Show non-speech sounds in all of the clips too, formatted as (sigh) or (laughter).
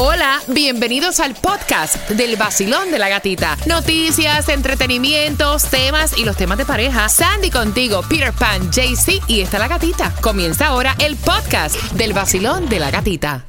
Hola, bienvenidos al podcast del vacilón de la gatita. Noticias, entretenimientos, temas y los temas de pareja. Sandy contigo, Peter Pan, JC y está la gatita. Comienza ahora el podcast del vacilón de la gatita.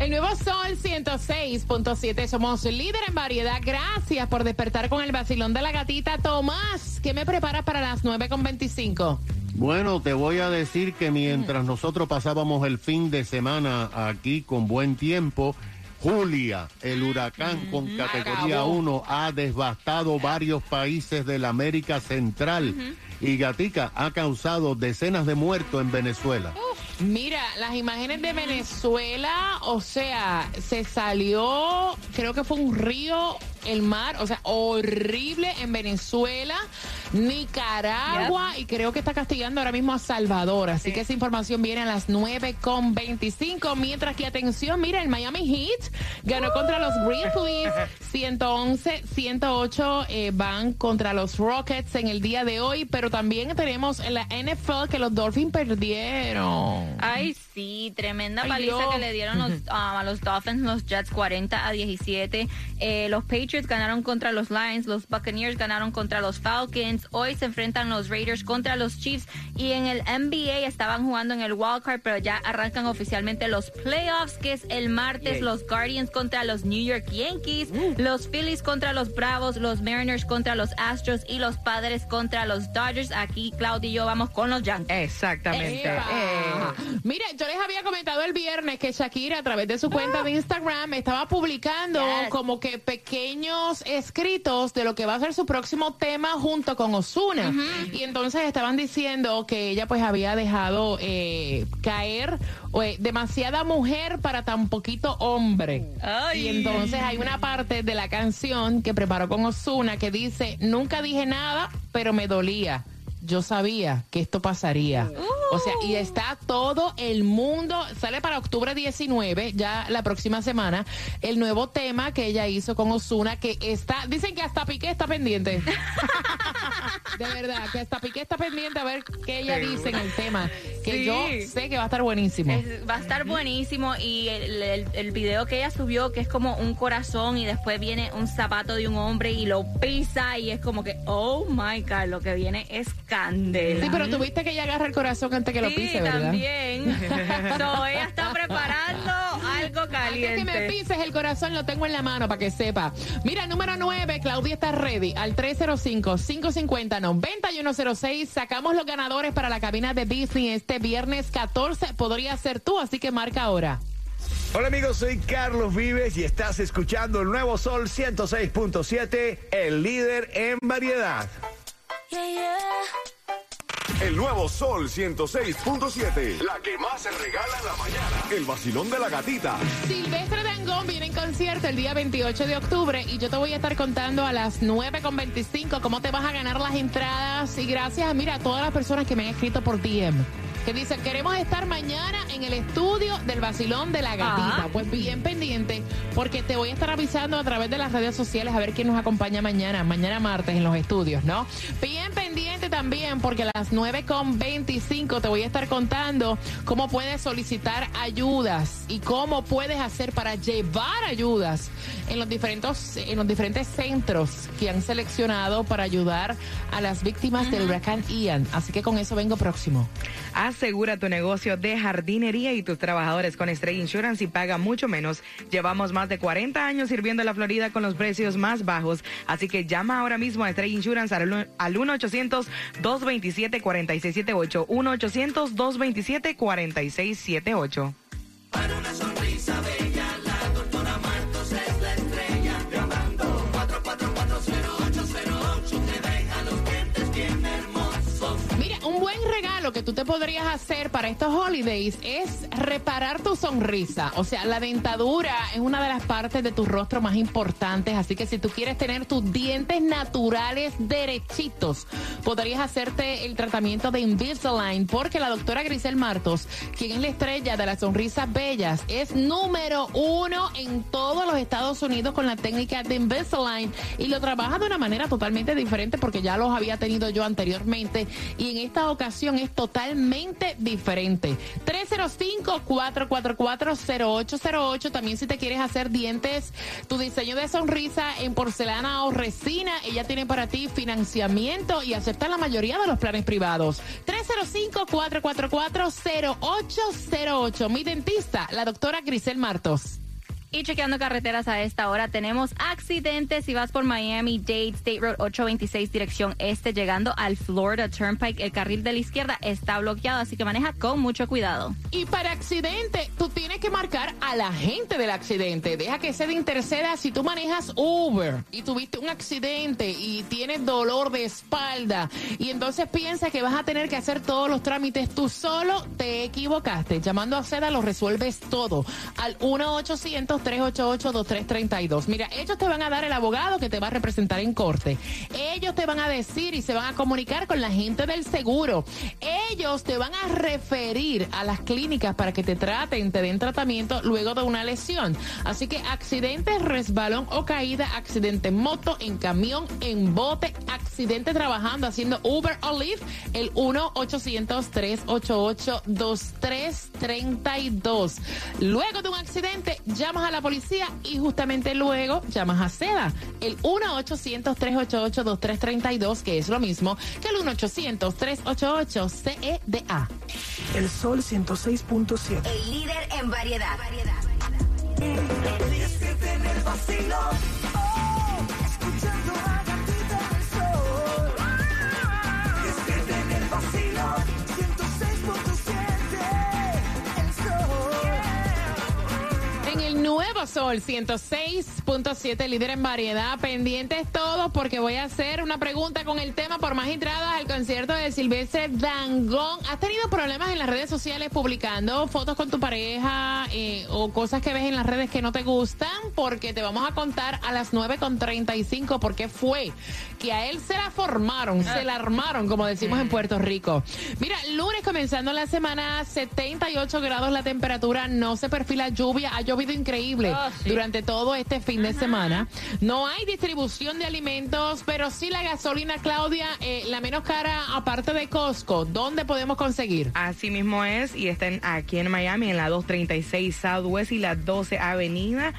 El nuevo Sol 106.7, somos líder en variedad. Gracias por despertar con el vacilón de la gatita. Tomás, ¿qué me prepara para las 9.25? Bueno, te voy a decir que mientras nosotros pasábamos el fin de semana aquí con buen tiempo, Julia, el huracán con categoría 1, ha devastado varios países de la América Central. Y Gatica ha causado decenas de muertos en Venezuela. Mira, las imágenes de Venezuela, o sea, se salió, creo que fue un río, el mar, o sea, horrible en Venezuela, Nicaragua y creo que está castigando ahora mismo a Salvador. Así que esa información viene a las 9.25. Mientras que, atención, mira, el Miami Heat ganó contra los Grizzlies 111, 108 eh, van contra los Rockets en el día de hoy, pero también tenemos en la NFL que los Dolphins perdieron. Ay, sí, tremenda paliza que le dieron los, (laughs) a los Dolphins, los Jets 40 a 17. Eh, los Patriots ganaron contra los Lions, los Buccaneers ganaron contra los Falcons. Hoy se enfrentan los Raiders contra los Chiefs y en el NBA estaban jugando en el Wild Card, pero ya arrancan oficialmente los playoffs, que es el martes, los Guardians contra los New York Yankees, uh. los Phillies contra los Bravos, los Mariners contra los Astros y los Padres contra los Dodgers. Aquí Claudio y yo vamos con los Yankees. Exactamente. Eh. Mire, yo les había comentado el viernes que Shakira a través de su cuenta de Instagram estaba publicando como que pequeños escritos de lo que va a ser su próximo tema junto con Osuna. Y entonces estaban diciendo que ella pues había dejado eh, caer eh, demasiada mujer para tan poquito hombre. Y entonces hay una parte de la canción que preparó con Osuna que dice, nunca dije nada, pero me dolía yo sabía que esto pasaría. O sea, y está todo el mundo, sale para octubre 19, ya la próxima semana, el nuevo tema que ella hizo con Osuna, que está, dicen que hasta Piqué está pendiente. (laughs) de verdad, que hasta Piqué está pendiente a ver qué ella dice en el tema, que yo sé que va a estar buenísimo. va a estar buenísimo y el, el, video que ella subió, que es como un corazón y después viene un zapato de un hombre y lo pisa y es como que, oh my God, lo que viene es candela. Sí, pero tuviste que ella agarra el corazón antes que lo pise, ¿verdad? también. (laughs) so, ella está preparando algo caliente. Antes que me pises el corazón, lo tengo en la mano para que sepa. Mira, número 9, Claudia está ready. Al 305-550-9106. Sacamos los ganadores para la cabina de Disney este viernes 14. Podría ser tú, así que marca ahora. Hola amigos, soy Carlos Vives y estás escuchando el nuevo Sol 106.7, el líder en variedad. El nuevo Sol 106.7. La que más se regala en la mañana. El vacilón de la gatita. Silvestre Dangón viene en concierto el día 28 de octubre y yo te voy a estar contando a las 9.25 cómo te vas a ganar las entradas. Y gracias, mira, a todas las personas que me han escrito por DM que dice, queremos estar mañana en el estudio del vacilón de la gatita. Pues bien pendiente, porque te voy a estar avisando a través de las redes sociales a ver quién nos acompaña mañana, mañana martes en los estudios, ¿no? Bien pendiente también, porque a las 9.25 te voy a estar contando cómo puedes solicitar ayudas y cómo puedes hacer para llevar ayudas en los diferentes, en los diferentes centros que han seleccionado para ayudar a las víctimas del huracán Ian. Así que con eso vengo próximo. Asegura tu negocio de jardinería y tus trabajadores con Stray Insurance y paga mucho menos. Llevamos más de 40 años sirviendo a la Florida con los precios más bajos, así que llama ahora mismo a Stray Insurance al, 1-800-227-4678. 1-800-227-4678. Para una sonrisa lo que tú te podrías hacer para estos holidays es reparar tu sonrisa. O sea, la dentadura es una de las partes de tu rostro más importantes. Así que si tú quieres tener tus dientes naturales derechitos, podrías hacerte el tratamiento de Invisalign. Porque la doctora Grisel Martos, quien es la estrella de las sonrisas bellas, es número uno en todos los Estados Unidos con la técnica de Invisalign. Y lo trabaja de una manera totalmente diferente porque ya los había tenido yo anteriormente. Y en esta ocasión es totalmente diferente. 305-444-0808. También si te quieres hacer dientes, tu diseño de sonrisa en porcelana o resina, ella tiene para ti financiamiento y acepta la mayoría de los planes privados. 305-444-0808. Mi dentista, la doctora Grisel Martos. Y chequeando carreteras a esta hora, tenemos accidentes. Si vas por Miami Dade State Road 826, dirección este, llegando al Florida Turnpike, el carril de la izquierda está bloqueado, así que maneja con mucho cuidado. Y para accidente, tú tienes que marcar a la gente del accidente. Deja que se interceda si tú manejas Uber y tuviste un accidente y tienes dolor de espalda y entonces piensas que vas a tener que hacer todos los trámites tú solo, te equivocaste. Llamando a Seda lo resuelves todo al 1 800 388-2332. Mira, ellos te van a dar el abogado que te va a representar en corte. Ellos te van a decir y se van a comunicar con la gente del seguro. Ellos te van a referir a las clínicas para que te traten, te den tratamiento luego de una lesión. Así que accidente, resbalón o caída, accidente en moto, en camión, en bote, accidente trabajando, haciendo Uber o Lyft, el 1-800-388-2332. Luego de un accidente, llamas a la policía y justamente luego llamas a SEDA, el 1-800-388-2332, que es lo mismo que el 1-800-388-CEDA. El Sol 106.7. El líder en variedad. variedad. Sol 106.7, líder en variedad. Pendientes todos porque voy a hacer una pregunta con el tema por más entradas al concierto de Silvestre Dangón. ¿Has tenido problemas en las redes sociales publicando fotos con tu pareja eh, o cosas que ves en las redes que no te gustan? Porque te vamos a contar a las 9.35 por qué fue que a él se la formaron, se la armaron, como decimos en Puerto Rico. Mira, lunes comenzando la semana, 78 grados la temperatura, no se perfila lluvia, ha llovido increíble Ah, durante todo este fin de semana. No hay distribución de alimentos, pero sí la gasolina, Claudia, eh, la menos cara aparte de Costco. ¿Dónde podemos conseguir? Así mismo es, y están aquí en Miami, en la 236 Southwest y la 12 Avenida.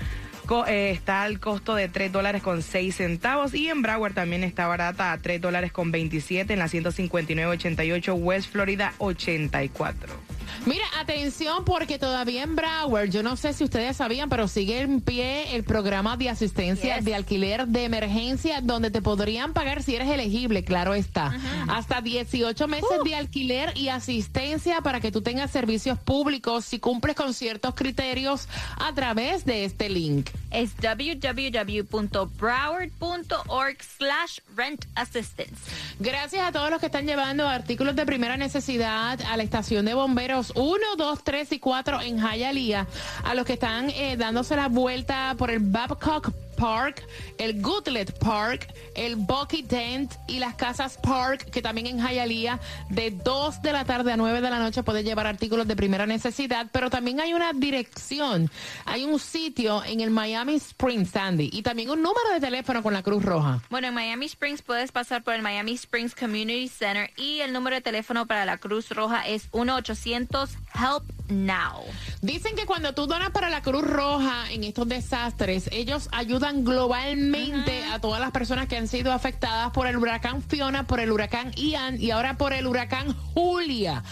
Eh, está al costo de 3 dólares con 6 centavos y en Broward también está barata a 3 dólares con 27 en la 159.88 West Florida 84. Mira, atención porque todavía en Broward, yo no sé si ustedes sabían, pero sigue en pie el programa de asistencia de alquiler de emergencia donde te podrían pagar si eres elegible, claro está. Hasta 18 meses de alquiler y asistencia para que tú tengas servicios públicos si cumples con ciertos criterios a través de este link. Es www.broward.org slash rent assistance. Gracias a todos los que están llevando artículos de primera necesidad a la estación de bomberos 1, 2, 3 y 4 en Hialeah, a los que están eh, dándose la vuelta por el Babcock Park, el Goodlet Park, el Bucky Tent y las Casas Park, que también en Hialeah, de 2 de la tarde a 9 de la noche puede llevar artículos de primera necesidad, pero también hay una dirección, hay un sitio en el Miami Springs, Sandy, y también un número de teléfono con la Cruz Roja. Bueno, en Miami Springs puedes pasar por el Miami Springs Community Center y el número de teléfono para la Cruz Roja es 1-800-HELP NOW. Dicen que cuando tú donas para la Cruz Roja en estos desastres, ellos ayudan globalmente a todas las personas que han sido afectadas por el huracán Fiona, por el huracán Ian y ahora por el huracán Julia.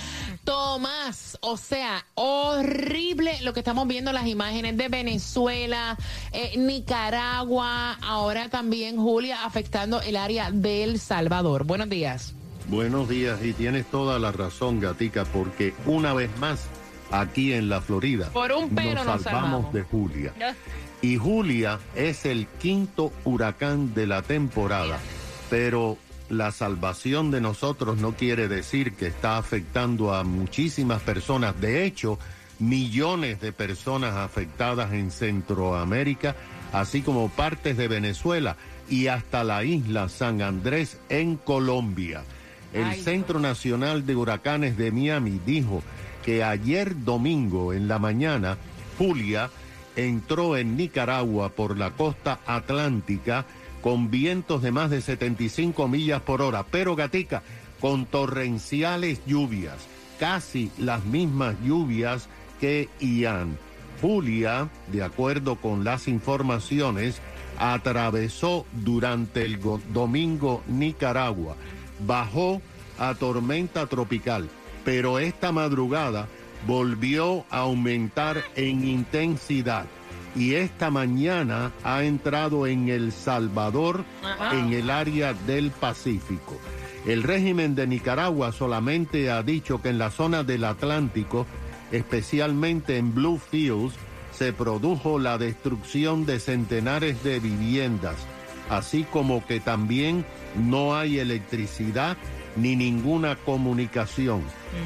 Tomás, o sea, horrible lo que estamos viendo las imágenes de Venezuela, eh, Nicaragua, ahora también Julia afectando el área del Salvador. Buenos días. Buenos días y tienes toda la razón, Gatica, porque una vez más aquí en la Florida Por un nos salvamos, de Julia. Y Julia es el quinto huracán de la temporada, pero la salvación de nosotros no quiere decir que está afectando a muchísimas personas. De hecho, millones de personas afectadas en Centroamérica, así como partes de Venezuela y hasta la isla San Andrés en Colombia. El Centro Nacional de Huracanes de Miami dijo que ayer domingo en la mañana, Julia entró en Nicaragua por la costa atlántica con vientos de más de 75 millas por hora. Pero Gatica, con torrenciales lluvias, casi las mismas lluvias que Ian. Julia, de acuerdo con las informaciones, atravesó durante el domingo Nicaragua, bajó a tormenta tropical, pero esta madrugada volvió a aumentar en intensidad y esta mañana ha entrado en El Salvador, en el área del Pacífico. El régimen de Nicaragua solamente ha dicho que en la zona del Atlántico, especialmente en Bluefields, se produjo la destrucción de centenares de viviendas, así como que también no hay electricidad ni ninguna comunicación.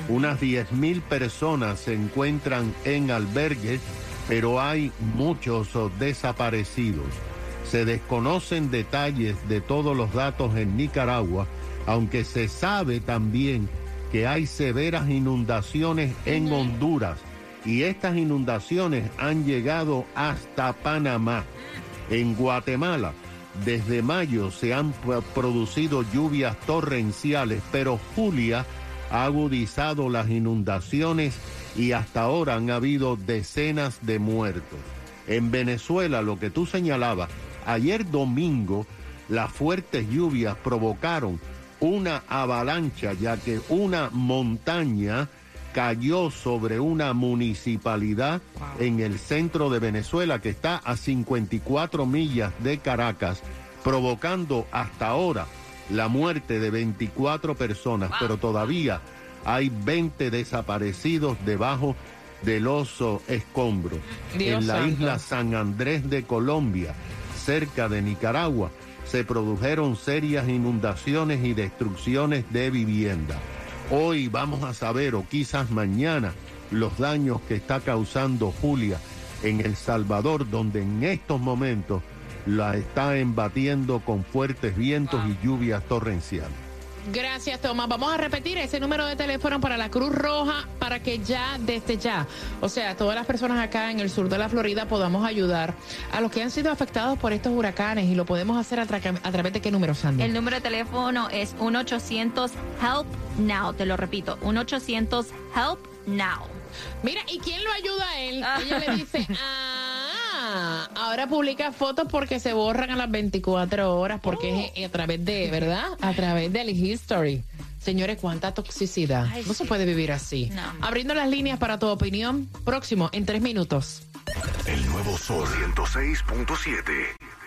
Unas 10.000 personas se encuentran en albergues, pero hay muchos desaparecidos. Se desconocen detalles de todos los datos en Nicaragua, aunque se sabe también que hay severas inundaciones en Honduras y estas inundaciones han llegado hasta Panamá. En Guatemala, desde mayo se han producido lluvias torrenciales, pero Julia ha agudizado las inundaciones y hasta ahora han habido decenas de muertos. En Venezuela, lo que tú señalabas, ayer domingo las fuertes lluvias provocaron una avalancha, ya que una montaña cayó sobre una municipalidad en el centro de Venezuela que está a 54 millas de Caracas, provocando hasta ahora la muerte de 24 personas, pero todavía hay 20 desaparecidos debajo del oso escombro. en la isla San Andrés de Colombia, cerca de Nicaragua, se produjeron serias inundaciones y destrucciones de vivienda. Hoy vamos a saber, o quizás mañana, los daños que está causando Julia en El Salvador, donde en estos momentos la está embatiendo con fuertes vientos y lluvias torrenciales. Gracias, Tomás. Vamos a repetir ese número de teléfono para la Cruz Roja para que ya, desde ya, o sea, todas las personas acá en el sur de la Florida podamos ayudar a los que han sido afectados por estos huracanes y lo podemos hacer a, través de qué número, Sandy. El número de teléfono es 1-800-HELP NOW. Te lo repito, 1-800-HELP NOW. Mira, ¿y quién lo ayuda a él? Ella le dice, ah (laughs) ahora publica fotos porque se borran a las 24 horas, porque es a través de, ¿verdad? A través del history. Señores, cuánta toxicidad. no se puede vivir así. Abriendo las líneas para tu opinión. Próximo, en tres minutos. El nuevo Sol 106.7.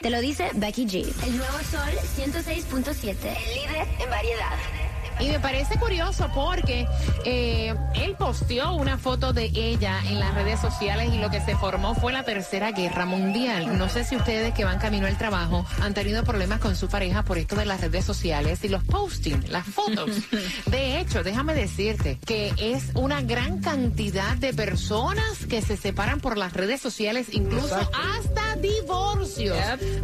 Te lo dice Becky G. El nuevo Sol 106.7. El líder en variedad. Y me parece curioso porque eh, él posteó una foto de ella en las redes sociales y lo que se formó fue la Tercera Guerra Mundial. No sé si ustedes que van camino al trabajo han tenido problemas con su pareja por esto de las redes sociales y los posting, las fotos. (laughs) De hecho, déjame decirte que es una gran cantidad de personas que se separan por las redes sociales, incluso hasta divorcios.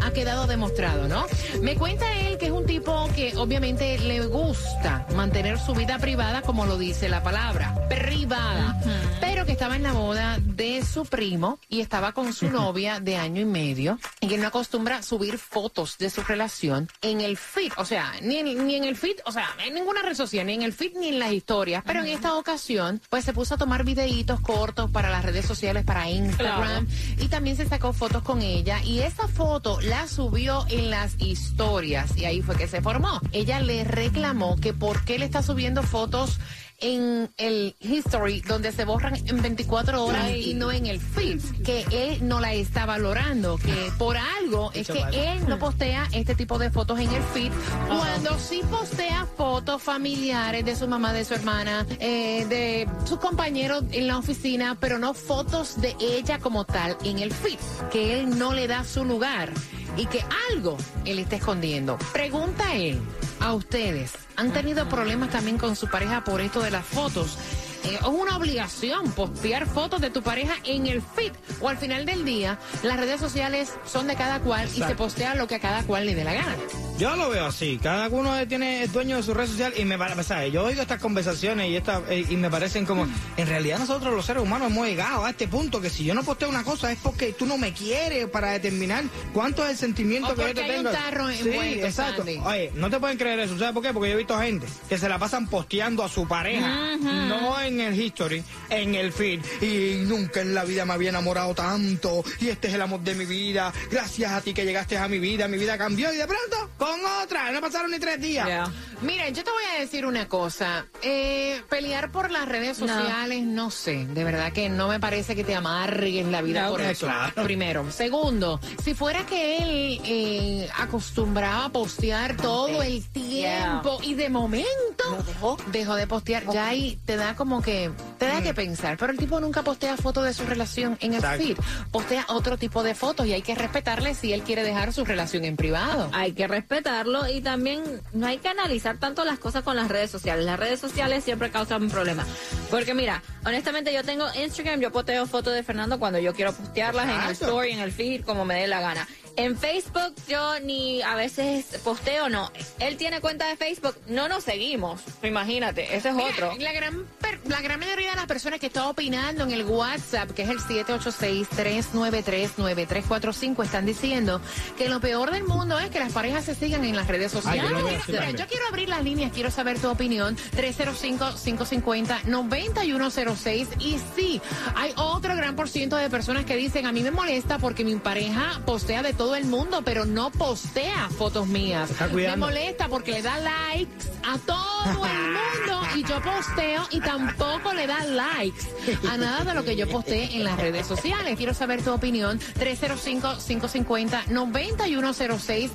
Ha quedado demostrado, ¿no? Me cuenta él que es un tipo que obviamente le gusta mantener su vida privada, como lo dice la palabra, privada, pero que estaba en la boda de su primo y estaba con su novia de año y medio y que no acostumbra subir fotos de su relación en el feed, o sea, ni en, ni en el feed, o sea, en ninguna red social, ni en el feed ni en las historias, pero en esta ocasión, pues se puso a tomar videitos cortos para las redes sociales, para Instagram, y también se sacó fotos con ella y esa foto la subió en las historias y ahí fue que se formó. Ella le reclamó que por qué él está subiendo fotos en el history donde se borran en 24 horas y no en el feed, que él no la está valorando, que por algo es que él no postea este tipo de fotos en el feed, cuando sí postea fotos familiares de su mamá, de su hermana, eh, de sus compañeros en la oficina, pero no fotos de ella como tal en el feed, que él no le da su lugar y que algo él está escondiendo. Pregunta él a ustedes, ¿han tenido problemas también con su pareja por esto de las fotos? Eh, es una obligación postear fotos de tu pareja en el feed o al final del día las redes sociales son de cada cual y se postea lo que a cada cual le dé la gana. Yo lo veo así. Cada uno tiene es dueño de su red social y me parece, yo oigo estas conversaciones y esta, eh, y me parecen como, en realidad nosotros los seres humanos hemos llegado a este punto que si yo no posteo una cosa es porque tú no me quieres para determinar cuánto es el sentimiento que yo te hay tengo. Un tarro sí, exacto. Oye, no te pueden creer eso. ¿Sabes por qué? Porque yo he visto gente que se la pasan posteando a su pareja, no en el history, en el feed. Y nunca en la vida me había enamorado tanto. Y este es el amor de mi vida. Gracias a ti que llegaste a mi vida. Mi vida cambió y de pronto con otra. No pasaron ni tres días. Mira, yo te voy a decir una cosa. Eh, pelear por las redes sociales, no. sé. De verdad que no me parece que te amargues la vida por eso. Primero. Segundo, si fuera que él eh, acostumbraba a postear todo el tiempo y de momento dejó? de postear, ya ahí te da como que, te da que pensar. Pero el tipo nunca postea fotos de su relación en el feed. Postea otro tipo de fotos y hay que respetarle si él quiere dejar su relación en privado. Hay que respetarlo y también no hay que analizar tanto las cosas con las redes sociales. Las redes sociales siempre causan problemas. Porque mira, honestamente yo tengo Instagram, yo posteo fotos de Fernando cuando yo quiero postearlas en el story, en el feed, como me dé la gana. En Facebook yo ni a veces posteo, no. Él tiene cuenta de Facebook, no nos seguimos. Imagínate, ese es otro. La gran, la gran mayoría de las personas que están opinando en el WhatsApp, que es el 786-393-9345, están diciendo que lo peor del mundo es que las parejas se sigan en las redes sociales. yo, quiero abrir las líneas, quiero saber tu opinión. 305-550-9106. Y sí, hay otro gran por ciento de personas que dicen, a mí me molesta porque mi pareja postea de todo el mundo, pero no postea fotos mías. Me molesta porque le da likes a todo el mundo (laughs) y yo posteo y tampoco le da likes a nada de lo que yo posteé en las redes sociales. Quiero saber tu opinión. 305-550-9106.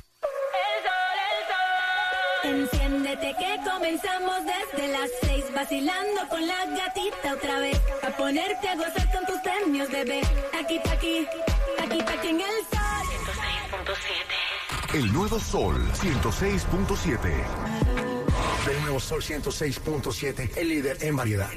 Enciéndete que comenzamos desde las seis vacilando con la gatita otra vez a ponerte a gozar con tus premios bebé aquí aquí aquí aquí en el el nuevo Sol 106.7. El nuevo Sol 106.7, el líder en variedad.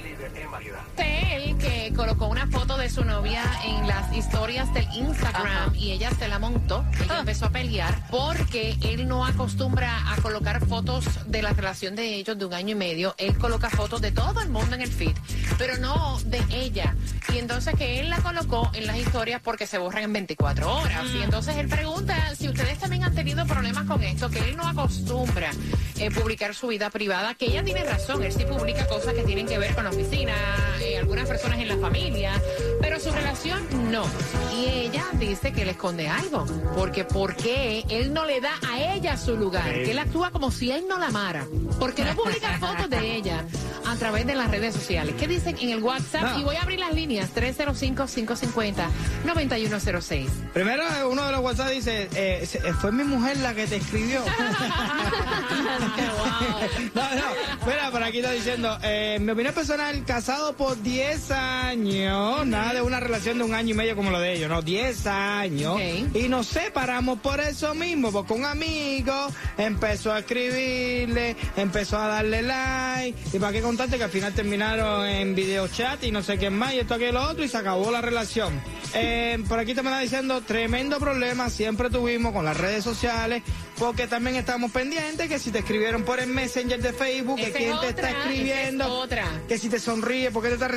Él que colocó una foto de su novia en las historias del Instagram y ella se la montó. Ella ah. empezó a pelear porque él no acostumbra a colocar fotos de la relación de ellos de un año y medio. Él coloca fotos de todo el mundo en el feed, pero no de ella. Y entonces que él la colocó en las historias porque se borran en 24 horas. Y entonces él pregunta si ustedes también han tenido problemas con esto, que él no acostumbra eh, publicar su vida privada, que ella tiene razón, él sí publica cosas que tienen que ver con la oficina, eh, algunas personas en la familia, pero su relación no. Y ella dice que le esconde algo, porque ¿por qué él no le da a ella su lugar? Que él actúa como si él no la amara, porque no publica fotos de ella (laughs) a través de las redes sociales. ¿Qué dicen en el WhatsApp? Y voy a abrir las líneas 305-550-9106. Primero, uno de los WhatsApp dice, eh, eh, fue mi mujer la que te escribió. (laughs) (laughs) no, no, espera, por aquí está diciendo, eh, mi opinión personal, casado por 10 años, nada de una relación de un año y medio como lo de ellos, no, 10 años. Y nos separamos por eso mismo, porque un amigo empezó a escribirle, empezó a darle like, y para qué contarte que al final terminaron en video chat y no sé qué más, y esto, aquí y lo otro, y se acabó la relación. Eh, por aquí te me está diciendo, tremendo problema siempre tuvimos con las redes sociales, porque también estamos pendientes que si te escribieron por el Messenger de Facebook, que quién te está escribiendo, que si te sonríe, porque te está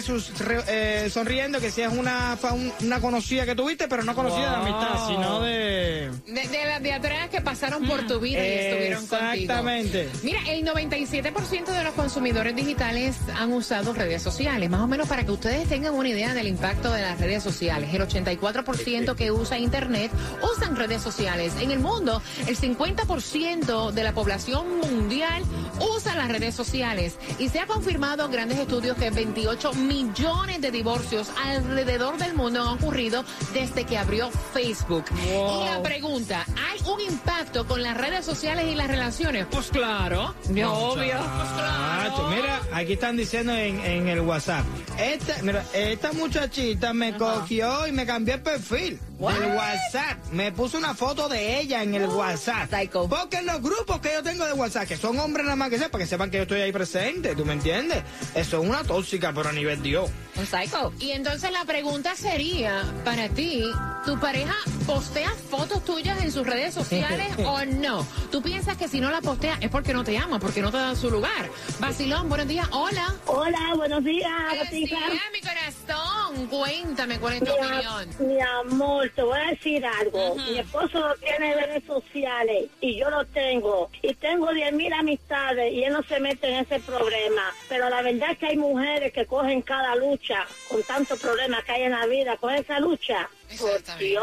eh, sonriendo, que si es una, una conocida que tuviste, pero no conocida de amistad, sino de... De, las de atrás que pasaron por tu vida y estuvieron contigo. Exactamente. Mira, el 97% de los consumidores digitales han usado redes sociales, más o menos para que ustedes tengan una idea del impacto de las redes sociales. El 84% que usa Internet usan redes sociales. En el mundo, el 50% de la población mundial usa las redes sociales y se ha confirmado en grandes estudios que 28 millones de divorcios alrededor del mundo han ocurrido desde que abrió Facebook. Y la pregunta, ¿hay un impacto con las redes sociales y las relaciones? Pues claro, obvio. Pues claro. Mira, aquí están diciendo en, el WhatsApp, esta, mira, esta muchachita me cogió y me cambió el perfil. El WhatsApp. Me puso una foto de ella en el oh, WhatsApp. Porque en los grupos que yo tengo de WhatsApp, que son hombres nada más que sea, para que sepan que yo estoy ahí presente, ¿tú me entiendes? Eso es una tóxica, pero a nivel Dios. Un psycho. Y entonces la pregunta sería, para ti, ¿Tu pareja postea fotos tuyas en sus redes sociales (laughs) o no? ¿Tú piensas que si no la postea es porque no te ama, porque no te da su lugar? Basilón, buenos días. Hola. Hola, buenos días. Buenos días, mi corazón. Cuéntame cuál es tu opinión. Mi amor, te voy a decir algo. Mi esposo no tiene redes sociales y yo lo tengo. Y tengo 10 mil amistades y él no se mete en ese problema. Pero la verdad es que hay mujeres que cogen cada lucha con tantos problemas que hay en la vida, con esa lucha. Exactamente.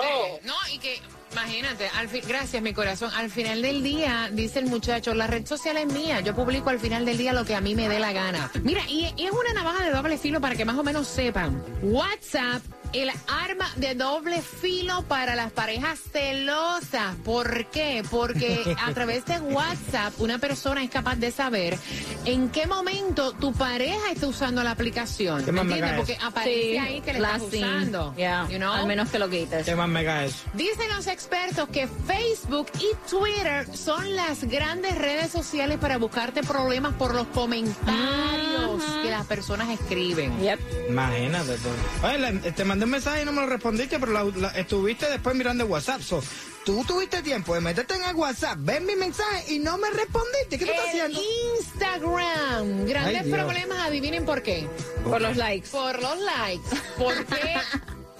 No, y que, imagínate, al fin, gracias mi corazón, al final del día, dice el muchacho, la red social es mía, yo publico al final del día lo que a mí me dé la gana. Mira, y, y es una navaja de doble filo para que más o menos sepan. WhatsApp el arma de doble filo para las parejas celosas. ¿Por qué? Porque a (laughs) través de WhatsApp una persona es capaz de saber en qué momento tu pareja está usando la aplicación. ¿Qué ¿Me más me entiendes? Porque aparece ahí que le estás usando. Yeah, you know? Al menos que lo quites. ¿Qué más mega eso? Dicen los expertos que Facebook y Twitter son las grandes redes sociales para buscarte problemas por los comentarios que las personas escriben. Yep. Imagínate tú. Oye, te mandé un mensaje y no me lo respondiste, pero la- la- estuviste después mirando el WhatsApp. So, tú tuviste tiempo de meterte en el WhatsApp, ver mi mensaje y no me respondiste. ¿Qué tú estás haciendo? Instagram. Grandes Ay, problemas, adivinen por qué. Por los likes. Por los likes. Porque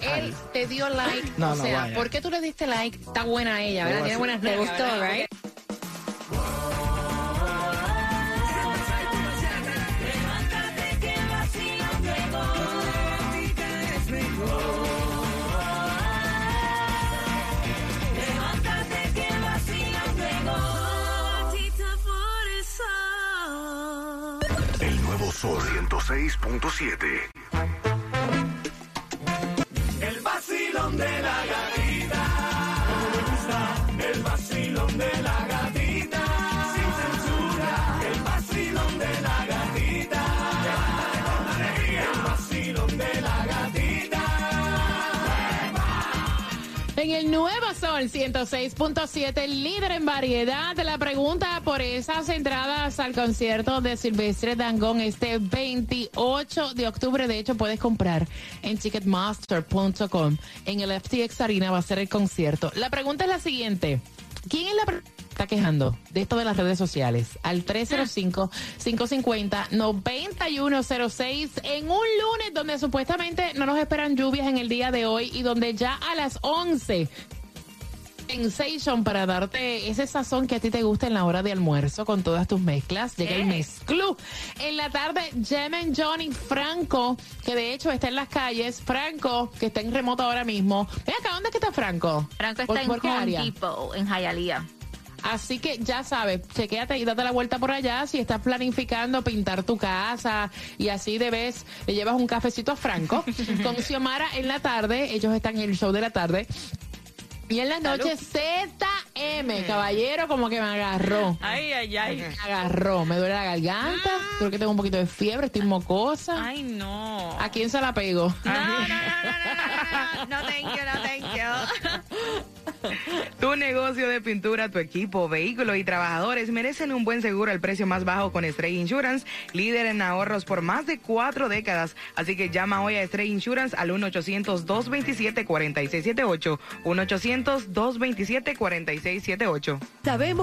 (laughs) él te dio like. No, o no, sea, vaya. ¿por qué tú le diste like? Está buena ella, ¿verdad? Tiene buenas Te gustó, ¿verdad? 106.7. Sol 106.7, líder en variedad, la pregunta por esas entradas al concierto de Silvestre Dangón este 28 de octubre. De hecho, puedes comprar en ticketmaster.com. En el FTX Arena va a ser el concierto. La pregunta es la siguiente. ¿Quién es la está quejando de esto de las redes sociales? Al 305-550-9106 en un lunes donde supuestamente no nos esperan lluvias en el día de hoy y donde ya a las 11 Sensation para darte ese sazón que a ti te gusta en la hora de almuerzo con todas tus mezclas. Llega el mezclú. En la tarde, Jemen Johnny Franco, que de hecho está en las calles. Franco, que está en remoto ahora mismo. Ven acá, ¿dónde es que está Franco? Franco ¿Por- está en Home? Depot, en Hialeah. Así que ya sabes, chequéate y date la vuelta por allá si estás planificando pintar tu casa y así de vez le llevas un cafecito a Franco (laughs) con Xiomara en la tarde. Ellos están en el show de la tarde. Y en la noche ZM, caballero, como que me agarró. Ay, ay, ay. Me agarró, me duele la garganta, creo que tengo un poquito de fiebre, estoy mocosa. Ay, no. ¿A quién se la pego? No, no, no, no, no, no, no, thank you, no, thank you. Tu negocio de pintura, tu equipo, vehículos y trabajadores merecen un buen seguro al precio más bajo con Stray Insurance, líder en ahorros por más de cuatro décadas. Así que llama hoy a Stray Insurance al 1-800-227-4678. 1-800-227-4678. Sabemos